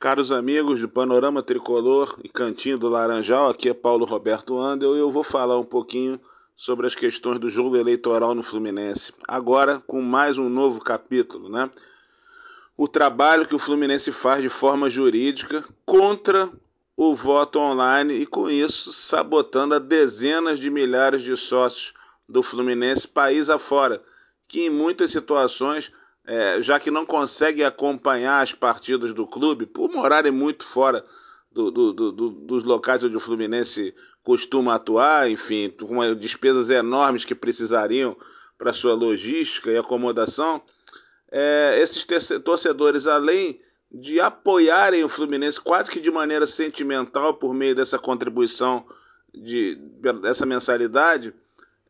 Caros amigos do Panorama Tricolor e Cantinho do Laranjal, aqui é Paulo Roberto Andel e eu vou falar um pouquinho sobre as questões do jogo eleitoral no Fluminense. Agora com mais um novo capítulo, né? O trabalho que o Fluminense faz de forma jurídica contra o voto online e com isso sabotando a dezenas de milhares de sócios do Fluminense país afora, que em muitas situações é, já que não conseguem acompanhar as partidas do clube, por morarem muito fora do, do, do, dos locais onde o Fluminense costuma atuar, enfim, com despesas enormes que precisariam para sua logística e acomodação, é, esses torcedores, além de apoiarem o Fluminense quase que de maneira sentimental por meio dessa contribuição, de, dessa mensalidade,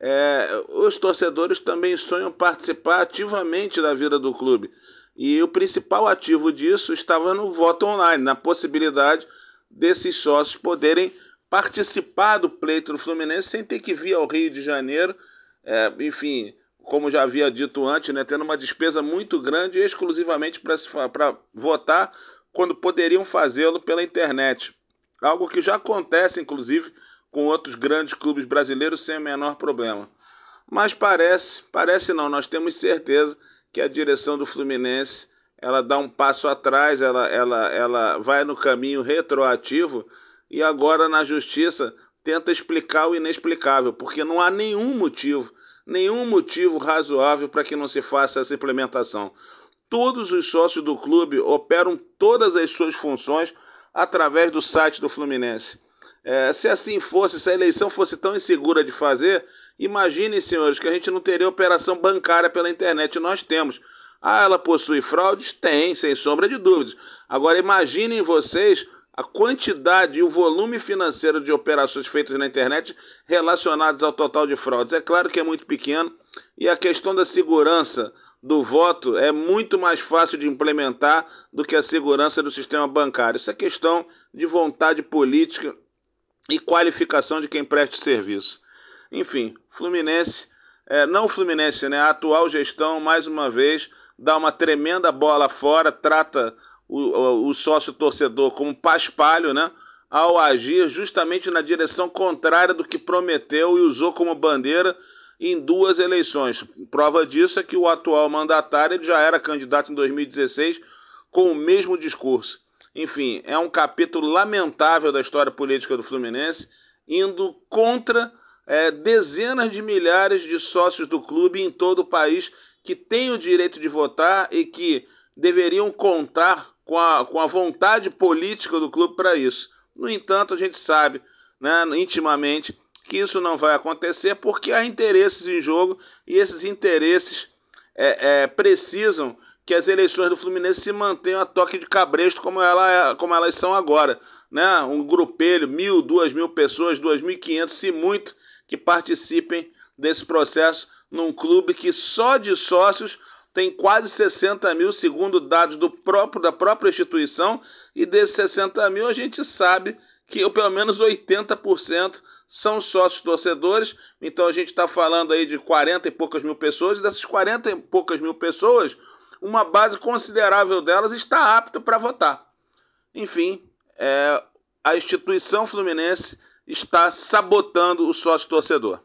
é, os torcedores também sonham participar ativamente da vida do clube. E o principal ativo disso estava no voto online, na possibilidade desses sócios poderem participar do pleito do Fluminense sem ter que vir ao Rio de Janeiro, é, enfim, como já havia dito antes, né, tendo uma despesa muito grande exclusivamente para votar, quando poderiam fazê-lo pela internet. Algo que já acontece, inclusive, com outros grandes clubes brasileiros sem o menor problema. Mas parece, parece não, nós temos certeza que a direção do Fluminense ela dá um passo atrás, ela, ela, ela vai no caminho retroativo e agora na justiça tenta explicar o inexplicável, porque não há nenhum motivo, nenhum motivo razoável para que não se faça essa implementação. Todos os sócios do clube operam todas as suas funções através do site do Fluminense. É, se assim fosse, se a eleição fosse tão insegura de fazer, imaginem, senhores, que a gente não teria operação bancária pela internet. Nós temos. Ah, ela possui fraudes? Tem, sem sombra de dúvidas. Agora, imaginem vocês a quantidade e o volume financeiro de operações feitas na internet relacionadas ao total de fraudes. É claro que é muito pequeno e a questão da segurança do voto é muito mais fácil de implementar do que a segurança do sistema bancário. Isso é questão de vontade política e qualificação de quem preste serviço. Enfim, Fluminense, é, não Fluminense, né? A atual gestão, mais uma vez, dá uma tremenda bola fora, trata o, o, o sócio torcedor como paspalho, né? Ao agir justamente na direção contrária do que prometeu e usou como bandeira em duas eleições. Prova disso é que o atual mandatário já era candidato em 2016 com o mesmo discurso. Enfim, é um capítulo lamentável da história política do Fluminense, indo contra é, dezenas de milhares de sócios do clube em todo o país que têm o direito de votar e que deveriam contar com a, com a vontade política do clube para isso. No entanto, a gente sabe né, intimamente que isso não vai acontecer porque há interesses em jogo e esses interesses é, é, precisam que as eleições do Fluminense se mantenham a toque de cabresto como, ela, é, como elas são agora. Né? Um grupelho, mil, duas mil pessoas, duas mil e quinhentos, se muito, que participem desse processo num clube que só de sócios tem quase 60 mil, segundo dados do próprio, da própria instituição, e desses 60 mil a gente sabe que pelo menos 80% são sócios torcedores, então a gente está falando aí de 40 e poucas mil pessoas, e dessas 40 e poucas mil pessoas, uma base considerável delas está apta para votar. Enfim, é, a instituição fluminense está sabotando o sócio torcedor.